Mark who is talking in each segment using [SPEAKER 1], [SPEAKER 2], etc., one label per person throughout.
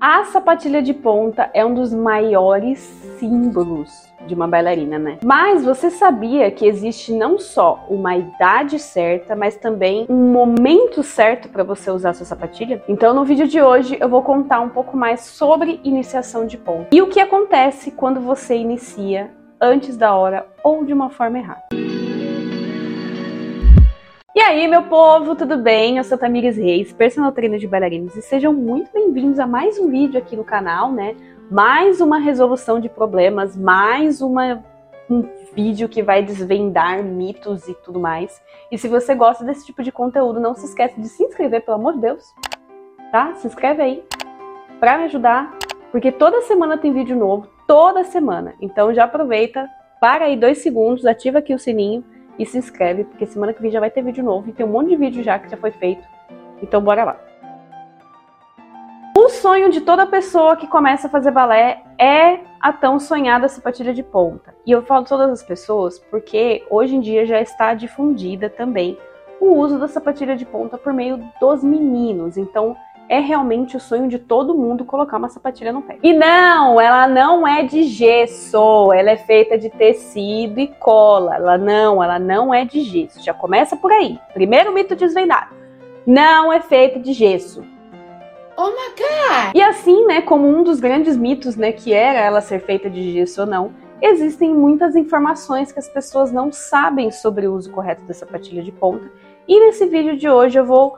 [SPEAKER 1] A sapatilha de ponta é um dos maiores símbolos de uma bailarina, né? Mas você sabia que existe não só uma idade certa, mas também um momento certo para você usar sua sapatilha? Então, no vídeo de hoje, eu vou contar um pouco mais sobre iniciação de ponta e o que acontece quando você inicia antes da hora ou de uma forma errada. E aí, meu povo, tudo bem? Eu sou Tamires Reis, personal trainer de bailarinos, e sejam muito bem-vindos a mais um vídeo aqui no canal, né? Mais uma resolução de problemas, mais uma, um vídeo que vai desvendar mitos e tudo mais. E se você gosta desse tipo de conteúdo, não se esqueça de se inscrever, pelo amor de Deus, tá? Se inscreve aí pra me ajudar, porque toda semana tem vídeo novo, toda semana. Então já aproveita, para aí dois segundos, ativa aqui o sininho e se inscreve, porque semana que vem já vai ter vídeo novo e tem um monte de vídeo já que já foi feito. Então bora lá. O sonho de toda pessoa que começa a fazer balé é a tão sonhada sapatilha de ponta. E eu falo todas as pessoas porque hoje em dia já está difundida também o uso da sapatilha de ponta por meio dos meninos. Então, é realmente o sonho de todo mundo colocar uma sapatilha no pé. E não, ela não é de gesso, ela é feita de tecido e cola. Ela não, ela não é de gesso. Já começa por aí. Primeiro mito desvendado. Não é feita de gesso.
[SPEAKER 2] Oh my god!
[SPEAKER 1] E assim, né, como um dos grandes mitos, né, que era ela ser feita de gesso ou não, existem muitas informações que as pessoas não sabem sobre o uso correto da sapatilha de ponta. E nesse vídeo de hoje eu vou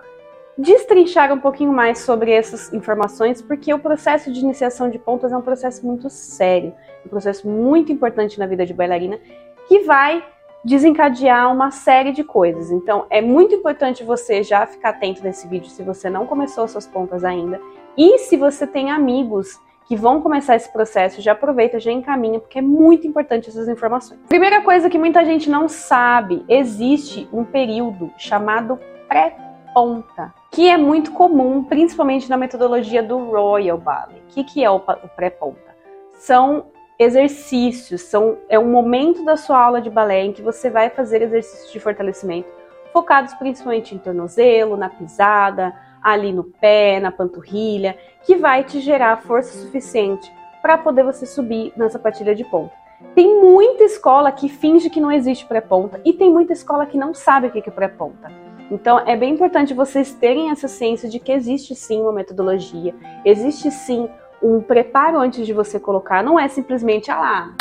[SPEAKER 1] destrinchar um pouquinho mais sobre essas informações, porque o processo de iniciação de pontas é um processo muito sério, um processo muito importante na vida de bailarina, que vai desencadear uma série de coisas. Então, é muito importante você já ficar atento nesse vídeo se você não começou suas pontas ainda, e se você tem amigos que vão começar esse processo, já aproveita, já encaminha, porque é muito importante essas informações. Primeira coisa que muita gente não sabe, existe um período chamado pré ponta, que é muito comum, principalmente na metodologia do Royal Ballet. O que, que é o, o pré-ponta? São exercícios, são, é um momento da sua aula de balé em que você vai fazer exercícios de fortalecimento focados principalmente em tornozelo, na pisada, ali no pé, na panturrilha, que vai te gerar força suficiente para poder você subir na sapatilha de ponta. Tem muita escola que finge que não existe pré-ponta e tem muita escola que não sabe o que é pré-ponta. Então, é bem importante vocês terem essa ciência de que existe sim uma metodologia, existe sim um preparo antes de você colocar, não é simplesmente, ah lá,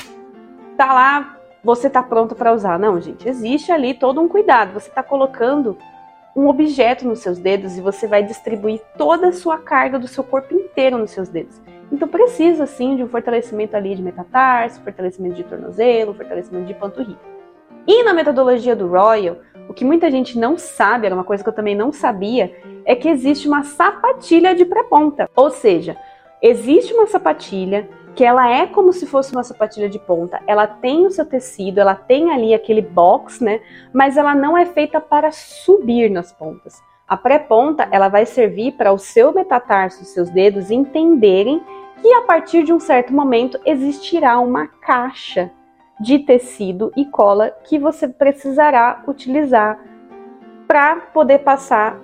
[SPEAKER 1] tá lá, você tá pronto para usar. Não, gente, existe ali todo um cuidado. Você tá colocando um objeto nos seus dedos e você vai distribuir toda a sua carga do seu corpo inteiro nos seus dedos. Então precisa sim de um fortalecimento ali de metatarso, fortalecimento de tornozelo, fortalecimento de panturrilha. E na metodologia do Royal, o que muita gente não sabe, era uma coisa que eu também não sabia, é que existe uma sapatilha de pré-ponta. Ou seja, existe uma sapatilha que ela é como se fosse uma sapatilha de ponta. Ela tem o seu tecido, ela tem ali aquele box, né? Mas ela não é feita para subir nas pontas. A pré-ponta, ela vai servir para o seu metatarso, seus dedos entenderem que a partir de um certo momento existirá uma caixa de tecido e cola que você precisará utilizar para poder passar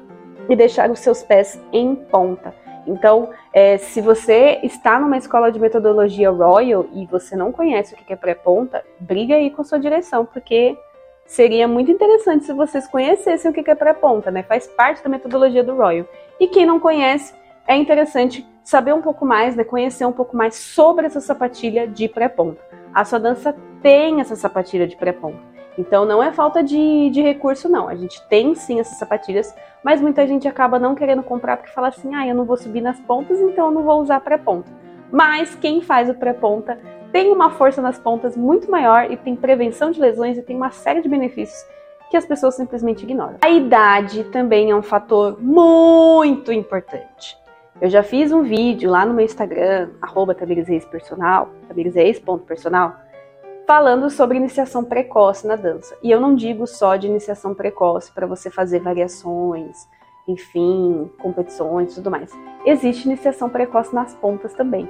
[SPEAKER 1] e deixar os seus pés em ponta. Então, é, se você está numa escola de metodologia Royal e você não conhece o que é pré-ponta, briga aí com a sua direção, porque seria muito interessante se vocês conhecessem o que é pré-ponta, né? Faz parte da metodologia do Royal. E quem não conhece, é interessante saber um pouco mais, né? Conhecer um pouco mais sobre essa sapatilha de pré-ponta. A sua dança tem essa sapatilha de pré-ponta. Então não é falta de, de recurso, não. A gente tem sim essas sapatilhas, mas muita gente acaba não querendo comprar porque fala assim: ah, eu não vou subir nas pontas, então eu não vou usar pré-ponta. Mas quem faz o pré-ponta tem uma força nas pontas muito maior e tem prevenção de lesões e tem uma série de benefícios que as pessoas simplesmente ignoram. A idade também é um fator muito importante. Eu já fiz um vídeo lá no meu Instagram, arroba personal falando sobre iniciação precoce na dança. E eu não digo só de iniciação precoce para você fazer variações, enfim, competições e tudo mais. Existe iniciação precoce nas pontas também.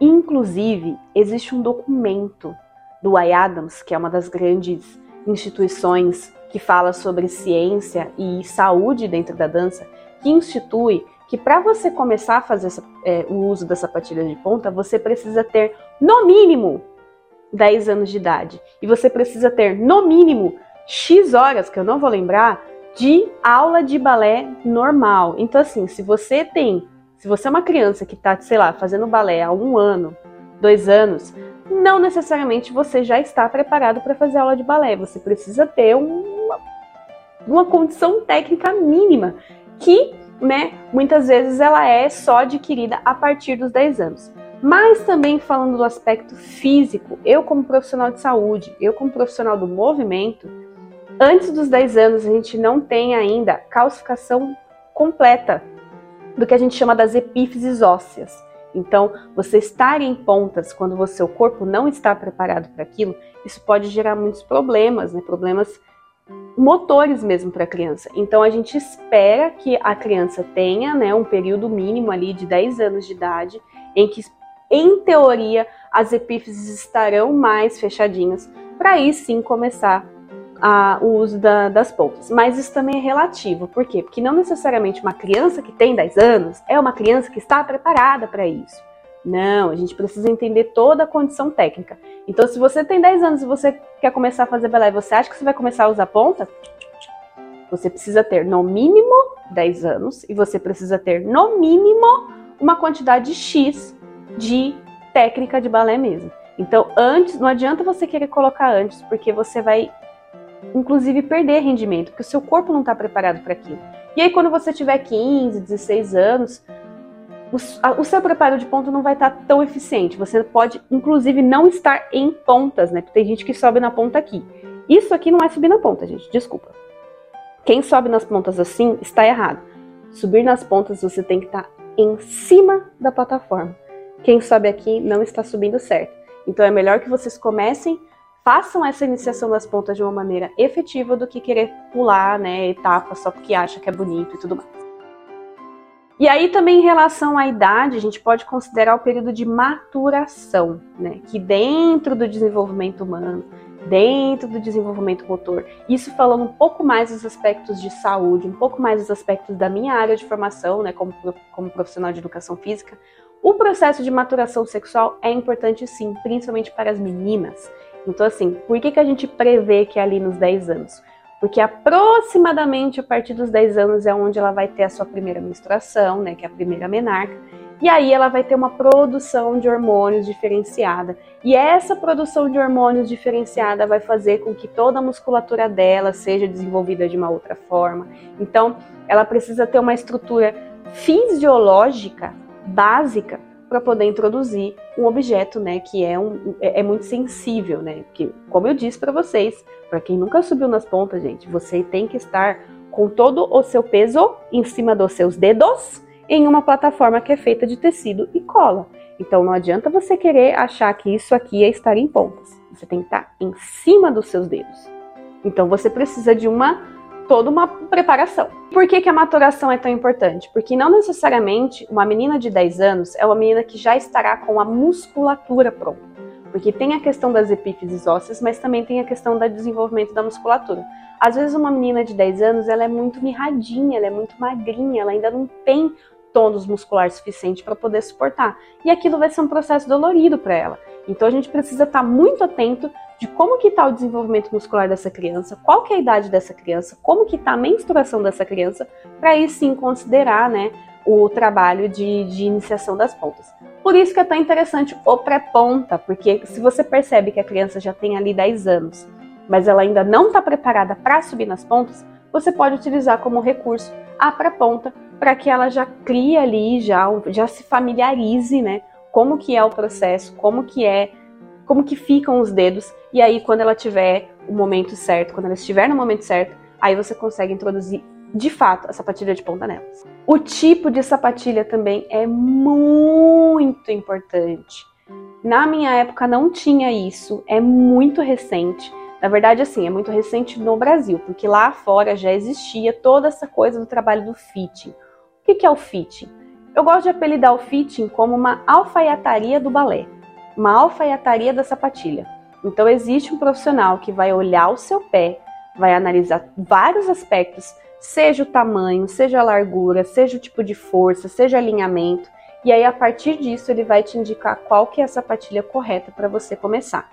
[SPEAKER 1] Inclusive, existe um documento do I Adams, que é uma das grandes instituições que fala sobre ciência e saúde dentro da dança, que institui que para você começar a fazer essa, é, o uso da sapatilha de ponta, você precisa ter no mínimo 10 anos de idade. E você precisa ter no mínimo X horas, que eu não vou lembrar, de aula de balé normal. Então, assim, se você tem, se você é uma criança que está, sei lá, fazendo balé há um ano, dois anos, não necessariamente você já está preparado para fazer aula de balé. Você precisa ter uma, uma condição técnica mínima que, né, muitas vezes ela é só adquirida a partir dos 10 anos. Mas também falando do aspecto físico, eu como profissional de saúde, eu como profissional do movimento, antes dos 10 anos a gente não tem ainda calcificação completa do que a gente chama das epífises ósseas. Então, você estar em pontas quando o seu corpo não está preparado para aquilo, isso pode gerar muitos problemas, né? Problemas motores mesmo para a criança. Então, a gente espera que a criança tenha, né, um período mínimo ali de 10 anos de idade em que em teoria as epífises estarão mais fechadinhas para aí sim começar a, o uso da, das pontas. Mas isso também é relativo. Por quê? Porque não necessariamente uma criança que tem 10 anos é uma criança que está preparada para isso. Não, a gente precisa entender toda a condição técnica. Então, se você tem 10 anos e você quer começar a fazer balé você acha que você vai começar a usar ponta, você precisa ter no mínimo 10 anos e você precisa ter no mínimo uma quantidade X de técnica de balé mesmo. Então, antes, não adianta você querer colocar antes, porque você vai inclusive perder rendimento, porque o seu corpo não está preparado para aquilo. E aí, quando você tiver 15, 16 anos, o, seu preparo de ponta não vai estar tá tão eficiente. Você pode, inclusive, não estar em pontas, né? Porque tem gente que sobe na ponta aqui. Isso aqui não é subir na ponta, gente, desculpa. Quem sobe nas pontas assim está errado. Subir nas pontas você tem que estar tá em cima da plataforma. Quem sobe aqui não está subindo certo. Então é melhor que vocês comecem façam essa iniciação das pontas de uma maneira efetiva do que querer pular, né, etapas só porque acha que é bonito e tudo mais. E aí também em relação à idade, a gente pode considerar o período de maturação, né, que dentro do desenvolvimento humano, dentro do desenvolvimento motor, isso falando um pouco mais dos aspectos de saúde, um pouco mais dos aspectos da minha área de formação, né, como, como profissional de educação física, o processo de maturação sexual é importante sim, principalmente para as meninas. Então, assim, por que, que a gente prevê que é ali nos 10 anos? Porque aproximadamente a partir dos 10 anos é onde ela vai ter a sua primeira menstruação, né, que é a primeira menarca, e aí ela vai ter uma produção de hormônios diferenciada. E essa produção de hormônios diferenciada vai fazer com que toda a musculatura dela seja desenvolvida de uma outra forma. Então, ela precisa ter uma estrutura fisiológica básica para poder introduzir um objeto, né, que é, um, é, é muito sensível, né, que, como eu disse para vocês, para quem nunca subiu nas pontas, gente, você tem que estar com todo o seu peso em cima dos seus dedos em uma plataforma que é feita de tecido e cola. Então não adianta você querer achar que isso aqui é estar em pontas. Você tem que estar em cima dos seus dedos. Então você precisa de uma toda uma preparação. Por que, que a maturação é tão importante? Porque não necessariamente uma menina de 10 anos é uma menina que já estará com a musculatura pronta. Porque tem a questão das epífises ósseas, mas também tem a questão do desenvolvimento da musculatura. Às vezes uma menina de 10 anos, ela é muito mirradinha, ela é muito magrinha, ela ainda não tem tônus muscular suficiente para poder suportar. E aquilo vai ser um processo dolorido para ela. Então a gente precisa estar tá muito atento de como que está o desenvolvimento muscular dessa criança, qual que é a idade dessa criança, como que está a menstruação dessa criança, para aí sim considerar, né, o trabalho de, de iniciação das pontas. Por isso que é tão interessante o pré-ponta, porque se você percebe que a criança já tem ali 10 anos, mas ela ainda não está preparada para subir nas pontas, você pode utilizar como recurso a pré-ponta para que ela já crie ali, já, já se familiarize, né, como que é o processo, como que é como que ficam os dedos, e aí quando ela tiver o momento certo, quando ela estiver no momento certo, aí você consegue introduzir de fato a sapatilha de ponta nelas. O tipo de sapatilha também é muito importante. Na minha época não tinha isso, é muito recente. Na verdade, assim, é muito recente no Brasil, porque lá fora já existia toda essa coisa do trabalho do fitting. O que é o fitting? Eu gosto de apelidar o fitting como uma alfaiataria do balé uma alfaiataria da sapatilha. Então existe um profissional que vai olhar o seu pé, vai analisar vários aspectos seja o tamanho, seja a largura, seja o tipo de força, seja alinhamento, e aí a partir disso ele vai te indicar qual que é a sapatilha correta para você começar.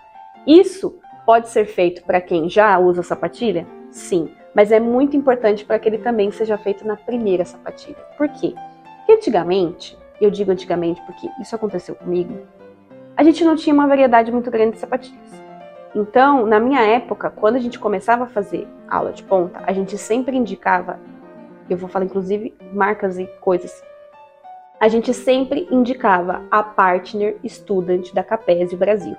[SPEAKER 1] Isso pode ser feito para quem já usa sapatilha? Sim, mas é muito importante para que ele também seja feito na primeira sapatilha. Por quê? Porque antigamente, eu digo antigamente porque isso aconteceu comigo, a gente não tinha uma variedade muito grande de sapatilhas. Então, na minha época, quando a gente começava a fazer aula de ponta, a gente sempre indicava, eu vou falar inclusive marcas e coisas, a gente sempre indicava a Partner Student da Capese Brasil.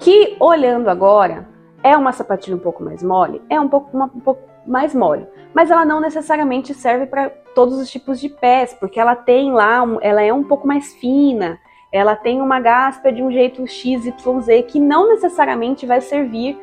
[SPEAKER 1] Que, olhando agora, é uma sapatilha um pouco mais mole? É um pouco, uma, um pouco mais mole. Mas ela não necessariamente serve para todos os tipos de pés, porque ela tem lá, ela é um pouco mais fina, ela tem uma gaspa de um jeito XYZ que não necessariamente vai servir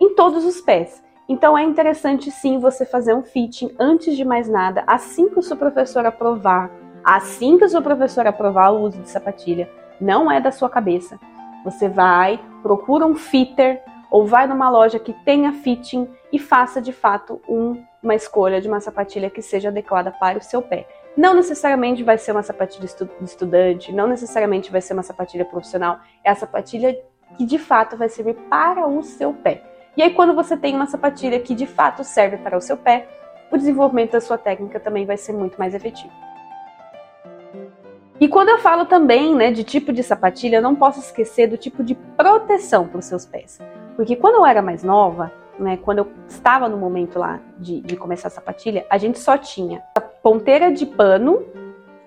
[SPEAKER 1] em todos os pés. Então é interessante sim você fazer um fitting antes de mais nada, assim que o seu professor aprovar, assim que o seu professor aprovar o uso de sapatilha, não é da sua cabeça. Você vai, procura um fitter ou vai numa loja que tenha fitting e faça de fato um, uma escolha de uma sapatilha que seja adequada para o seu pé. Não necessariamente vai ser uma sapatilha de estudante, não necessariamente vai ser uma sapatilha profissional, é a sapatilha que de fato vai servir para o seu pé. E aí, quando você tem uma sapatilha que de fato serve para o seu pé, o desenvolvimento da sua técnica também vai ser muito mais efetivo. E quando eu falo também né, de tipo de sapatilha, eu não posso esquecer do tipo de proteção para os seus pés. Porque quando eu era mais nova, né, quando eu estava no momento lá de, de começar a sapatilha, a gente só tinha a ponteira de pano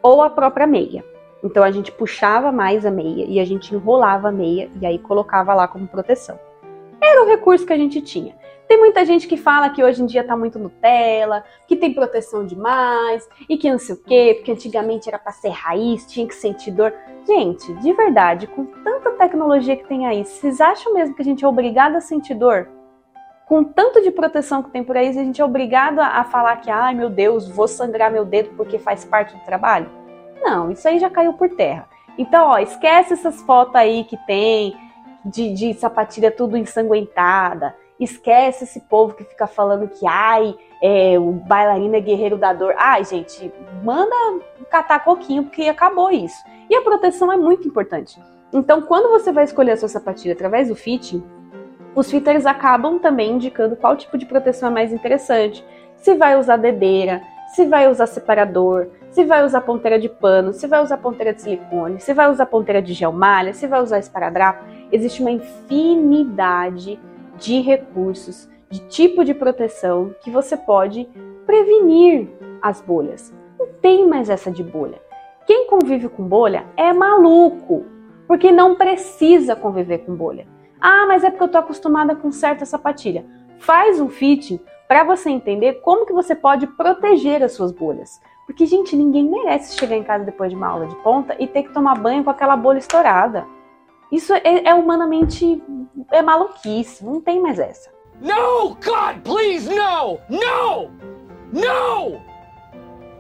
[SPEAKER 1] ou a própria meia. Então a gente puxava mais a meia e a gente enrolava a meia e aí colocava lá como proteção. Era o recurso que a gente tinha. Tem muita gente que fala que hoje em dia tá muito Nutella, que tem proteção demais e que não sei o quê, porque antigamente era para ser raiz, tinha que sentir dor. Gente, de verdade, com tanta tecnologia que tem aí, vocês acham mesmo que a gente é obrigado a sentir dor? com tanto de proteção que tem por aí, a gente é obrigado a, falar que, ai meu Deus, vou sangrar meu dedo porque faz parte do trabalho? Não, isso aí já caiu por terra. Então, ó, esquece essas fotos aí que tem de, de sapatilha tudo ensanguentada. Esquece esse povo que fica falando que, ai, é, o bailarino é guerreiro da dor. Ai, gente, manda catar coquinho porque acabou isso. E a proteção é muito importante. Então, quando você vai escolher a sua sapatilha através do fitting, os fitters acabam também indicando qual tipo de proteção é mais interessante. Se vai usar dedeira, se vai usar separador, se vai usar ponteira de pano, se vai usar ponteira de silicone, se vai usar ponteira de gel malha, se vai usar esparadrapo. Existe uma infinidade de recursos, de tipo de proteção que você pode prevenir as bolhas. Não tem mais essa de bolha. Quem convive com bolha é maluco, porque não precisa conviver com bolha. Ah, mas é porque eu tô acostumada com certa sapatilha. Faz um fitting para você entender como que você pode proteger as suas bolhas. Porque, gente, ninguém merece chegar em casa depois de uma aula de ponta e ter que tomar banho com aquela bolha estourada. Isso é, é humanamente é maluquice, não tem mais essa. No, God, please, no! No! No!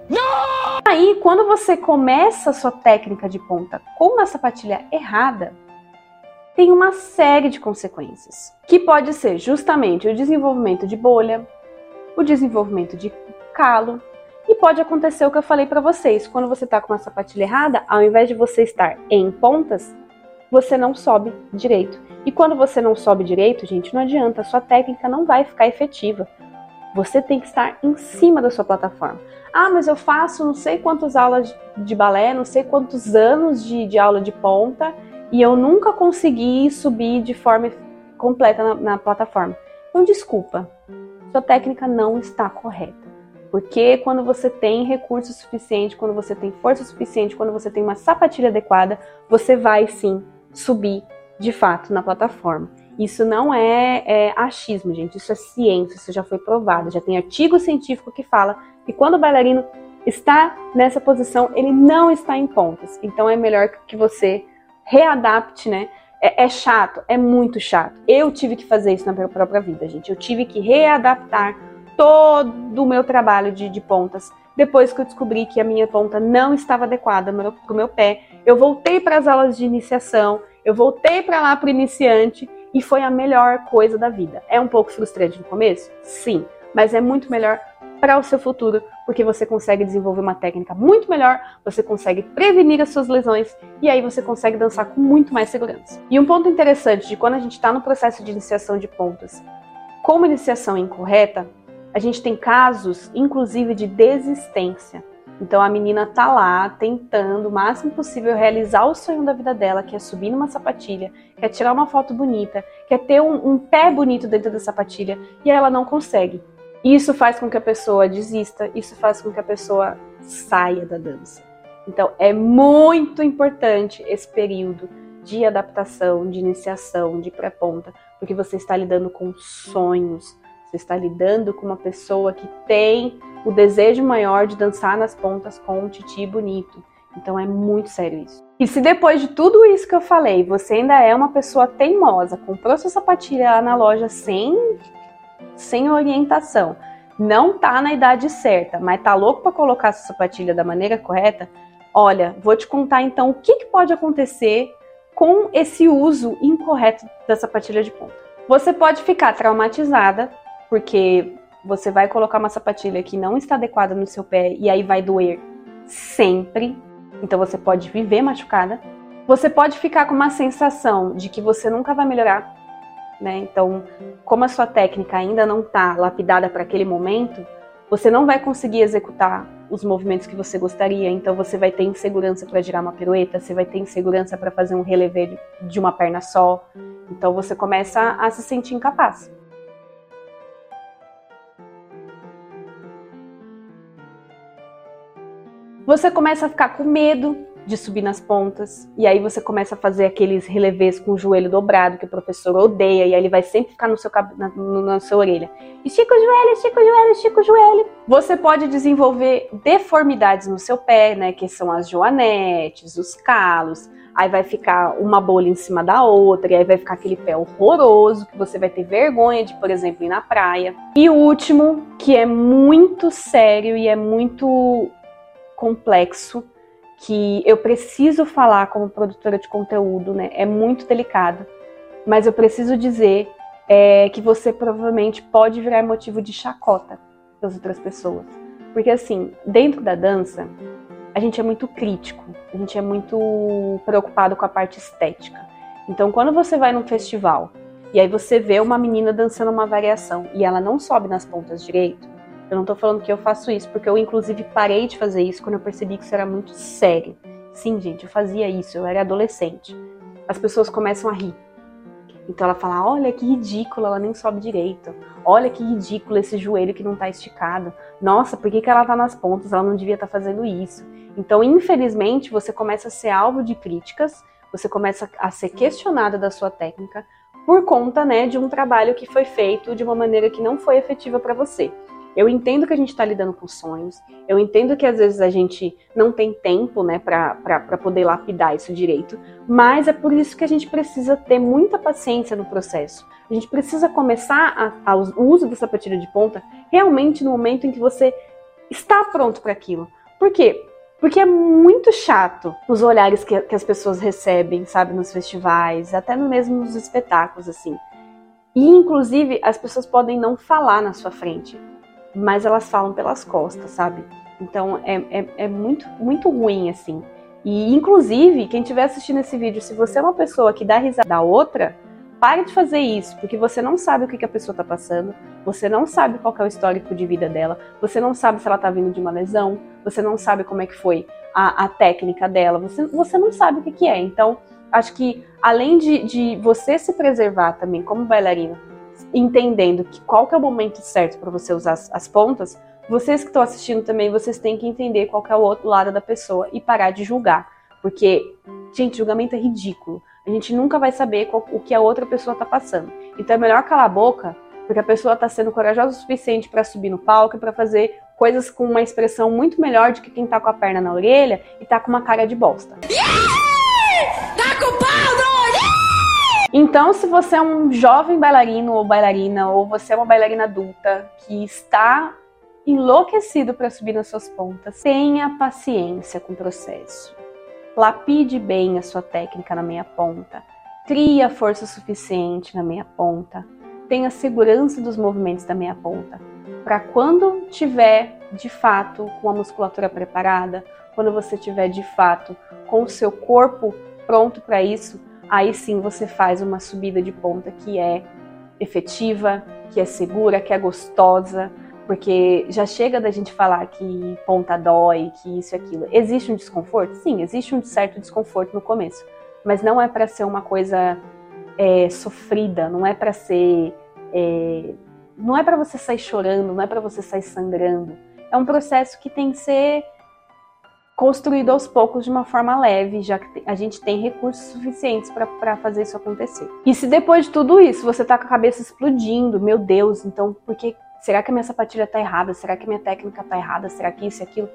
[SPEAKER 1] No! Aí, quando você começa a sua técnica de ponta com uma sapatilha errada, tem uma série de consequências, que pode ser justamente o desenvolvimento de bolha, o desenvolvimento de calo, e pode acontecer o que eu falei para vocês, quando você está com uma sapatilha errada, ao invés de você estar em pontas, você não sobe direito. E quando você não sobe direito, gente, não adianta, a sua técnica não vai ficar efetiva. Você tem que estar em cima da sua plataforma. Ah, mas eu faço não sei quantas aulas de balé, não sei quantos anos de, de aula de ponta e eu nunca consegui subir de forma completa na, na plataforma. Então, desculpa, sua técnica não está correta. Porque quando você tem recurso suficiente, quando você tem força suficiente, quando você tem uma sapatilha adequada, você vai sim subir de fato na plataforma. Isso não é, é, achismo, gente, isso é ciência, isso já foi provado. Já tem artigo científico que fala que quando o bailarino está nessa posição, ele não está em pontas. Então é melhor que você readapte, né? É, é, chato, é muito chato. Eu tive que fazer isso na minha própria vida, gente. Eu tive que readaptar todo o meu trabalho de, de pontas depois que eu descobri que a minha ponta não estava adequada para o meu pé. Eu voltei para as aulas de iniciação, eu voltei para lá para o iniciante e foi a melhor coisa da vida. É um pouco frustrante no começo? Sim, mas é muito melhor para o seu futuro, porque você consegue desenvolver uma técnica muito melhor, você consegue prevenir as suas lesões e aí você consegue dançar com muito mais segurança. E um ponto interessante de quando a gente está no processo de iniciação de pontas, como iniciação incorreta, a gente tem casos, inclusive, de desistência. Então a menina tá lá tentando o máximo possível realizar o sonho da vida dela, que é subir numa sapatilha, quer tirar uma foto bonita, quer ter um, um pé bonito dentro da sapatilha e ela não consegue. Isso faz com que a pessoa desista, isso faz com que a pessoa saia da dança. Então é muito importante esse período de adaptação, de iniciação, de pré-ponta, porque você está lidando com sonhos, você está lidando com uma pessoa que tem o desejo maior de dançar nas pontas com um titi bonito. Então é muito sério isso. E se depois de tudo isso que eu falei, você ainda é uma pessoa teimosa, comprou sua sapatilha lá na loja sem, sem orientação, não tá na idade certa, mas tá louco para colocar sua sapatilha da maneira correta, olha, vou te contar então o que, que pode acontecer com esse uso incorreto da sapatilha de ponta. Você pode ficar traumatizada porque você vai colocar uma sapatilha que não está adequada no seu pé e aí vai doer sempre. Então você pode viver machucada. Você pode ficar com uma sensação de que você nunca vai melhorar, né? Então, como a sua técnica ainda não está lapidada para aquele momento, você não vai conseguir executar os movimentos que você gostaria. Então, você vai ter insegurança para girar uma pirueta, você vai ter insegurança para fazer um relevé de uma perna só. Então, você começa a se sentir incapaz. Você começa a ficar com medo de subir nas pontas, e aí você começa a fazer aqueles relevés com o joelho dobrado que o professor odeia, e aí ele vai sempre ficar no seu, na, na sua orelha. Estica o joelho, estica o joelho, estica o joelho. Você pode desenvolver deformidades no seu pé, né, que são as joanetes, os calos, aí vai ficar uma bolha em cima da outra, e aí vai ficar aquele pé horroroso, que você vai ter vergonha de, por exemplo, ir na praia. E o último, que é muito sério e é muito complexo que eu preciso falar como produtora de conteúdo, né? É muito delicado, mas eu preciso dizer é, que você provavelmente pode virar motivo de chacota das outras pessoas, porque assim, dentro da dança, a gente é muito crítico, a gente é muito preocupado com a parte estética. Então, quando você vai num festival e aí você vê uma menina dançando uma variação e ela não sobe nas pontas direito, eu não tô falando que eu faço isso, porque eu inclusive parei de fazer isso quando eu percebi que isso era muito sério. Sim, gente, eu fazia isso, eu era adolescente. As pessoas começam a rir. Então ela fala: olha que ridículo, ela nem sobe direito. Olha que ridículo esse joelho que não tá esticado. Nossa, por que, que ela tá nas pontas? Ela não devia estar tá fazendo isso. Então, infelizmente, você começa a ser alvo de críticas, você começa a ser questionada da sua técnica por conta né, de um trabalho que foi feito de uma maneira que não foi efetiva para você. Eu entendo que a gente está lidando com sonhos, eu entendo que às vezes a gente não tem tempo né, para poder lapidar isso direito, mas é por isso que a gente precisa ter muita paciência no processo. A gente precisa começar a, a, o uso da sapatilha de ponta realmente no momento em que você está pronto para aquilo. Por quê? Porque é muito chato os olhares que, que, as pessoas recebem, sabe, nos festivais, até mesmo nos espetáculos, assim. E, inclusive, as pessoas podem não falar na sua frente mas elas falam pelas costas, sabe? Então é, é, é muito, muito ruim, assim. E, inclusive, quem estiver assistindo esse vídeo, se você é uma pessoa que dá risada da outra, pare de fazer isso, porque você não sabe o que, que a pessoa está passando, você não sabe qual é o histórico de vida dela, você não sabe se ela está vindo de uma lesão, você não sabe como é que foi a, a técnica dela, você, você não sabe o que, que é. Então, acho que além de, de você se preservar também como bailarina, entendendo que qual que é o momento certo para você usar as, as, pontas, vocês que estão assistindo também, vocês têm que entender qual que é o outro lado da pessoa e parar de julgar. Porque, gente, julgamento é ridículo. A gente nunca vai saber qual, o que a outra pessoa está passando. Então é melhor calar a boca, porque a pessoa está sendo corajosa o suficiente para subir no palco e para fazer coisas com uma expressão muito melhor do que quem tá com a perna na orelha e tá com uma cara de bosta. Yeah! Tá com pau, então, se você é um jovem bailarino ou bailarina, ou você é uma bailarina adulta que está enlouquecido para subir nas suas pontas, tenha paciência com o processo. Lapide bem a sua técnica na meia ponta. Crie a força suficiente na meia ponta. Tenha segurança dos movimentos da meia ponta. para quando tiver de fato com a musculatura preparada, quando você tiver de fato com o seu corpo pronto para isso, aí sim você faz uma subida de ponta que é efetiva, que é segura, que é gostosa, porque já chega da gente falar que ponta dói, que isso e aquilo. Existe um desconforto? Sim, existe um certo desconforto no começo, mas não é para ser uma coisa é, sofrida, não é para ser. É, não é para você sair chorando, não é para você sair sangrando. É um processo que tem que ser construído aos poucos de uma forma leve, já que a gente tem recursos suficientes para fazer isso acontecer. E se depois de tudo isso você tá com a cabeça explodindo, meu Deus, então por que será que a minha sapatilha tá errada? Será que a minha técnica tá errada? Será que isso e aquilo?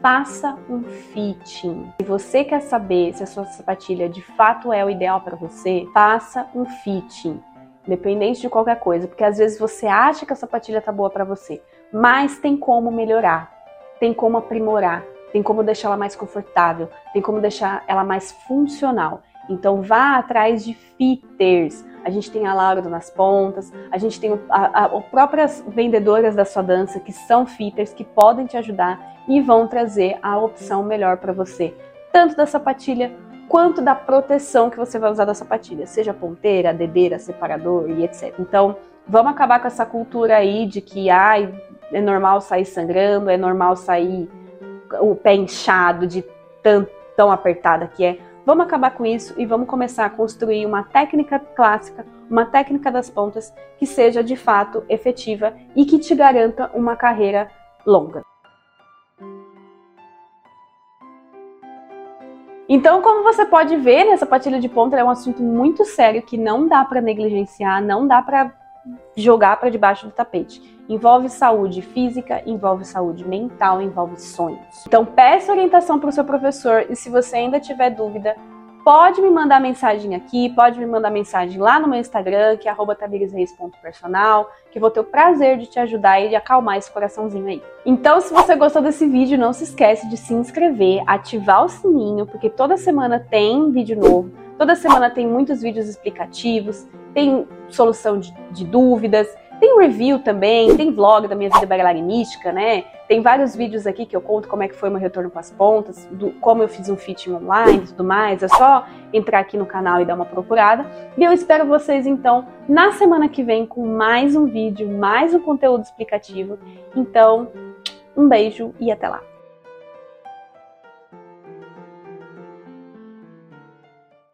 [SPEAKER 1] Faça um fitting. Se você quer saber se a sua sapatilha de fato é o ideal para você, faça um fitting. Independente de qualquer coisa, porque às vezes você acha que a sapatilha tá boa para você, mas tem como melhorar, tem como aprimorar tem como deixar ela mais confortável, tem como deixar ela mais funcional. Então vá atrás de fitters. A gente tem a Laura nas pontas, a gente tem as próprias vendedoras da sua dança que são fitters que podem te ajudar e vão trazer a opção melhor para você, tanto da sapatilha quanto da proteção que você vai usar da sapatilha, seja ponteira, dedeira, separador e etc. Então, vamos acabar com essa cultura aí de que ai, é normal sair sangrando, é normal sair o pé inchado de tão, tão apertada que é. Vamos acabar com isso e vamos começar a construir uma técnica clássica, uma técnica das pontas que seja de fato efetiva e que te garanta uma carreira longa. Então, como você pode ver, essa patilha de ponta é um assunto muito sério que não dá para negligenciar, não dá para jogar para debaixo do tapete. Envolve saúde física, envolve saúde mental, envolve sonhos. Então peça orientação para o seu professor e se você ainda tiver dúvida, pode me mandar mensagem aqui, pode me mandar mensagem lá no meu Instagram, que é tamiresreis.personal, que vou ter o prazer de te ajudar e de acalmar esse coraçãozinho aí. Então, se você gostou desse vídeo, não se esquece de se inscrever, ativar o sininho, porque toda semana tem vídeo novo, toda semana tem muitos vídeos explicativos, tem solução de, de dúvidas, tem review também, tem vlog da minha vida bailarinística, né? Tem vários vídeos aqui que eu conto como é que foi meu retorno com as pontas, do, como eu fiz um fitting online e tudo mais. É só entrar aqui no canal e dar uma procurada. E eu espero vocês então na semana que vem com mais um vídeo, mais um conteúdo explicativo. Então, um beijo e até lá.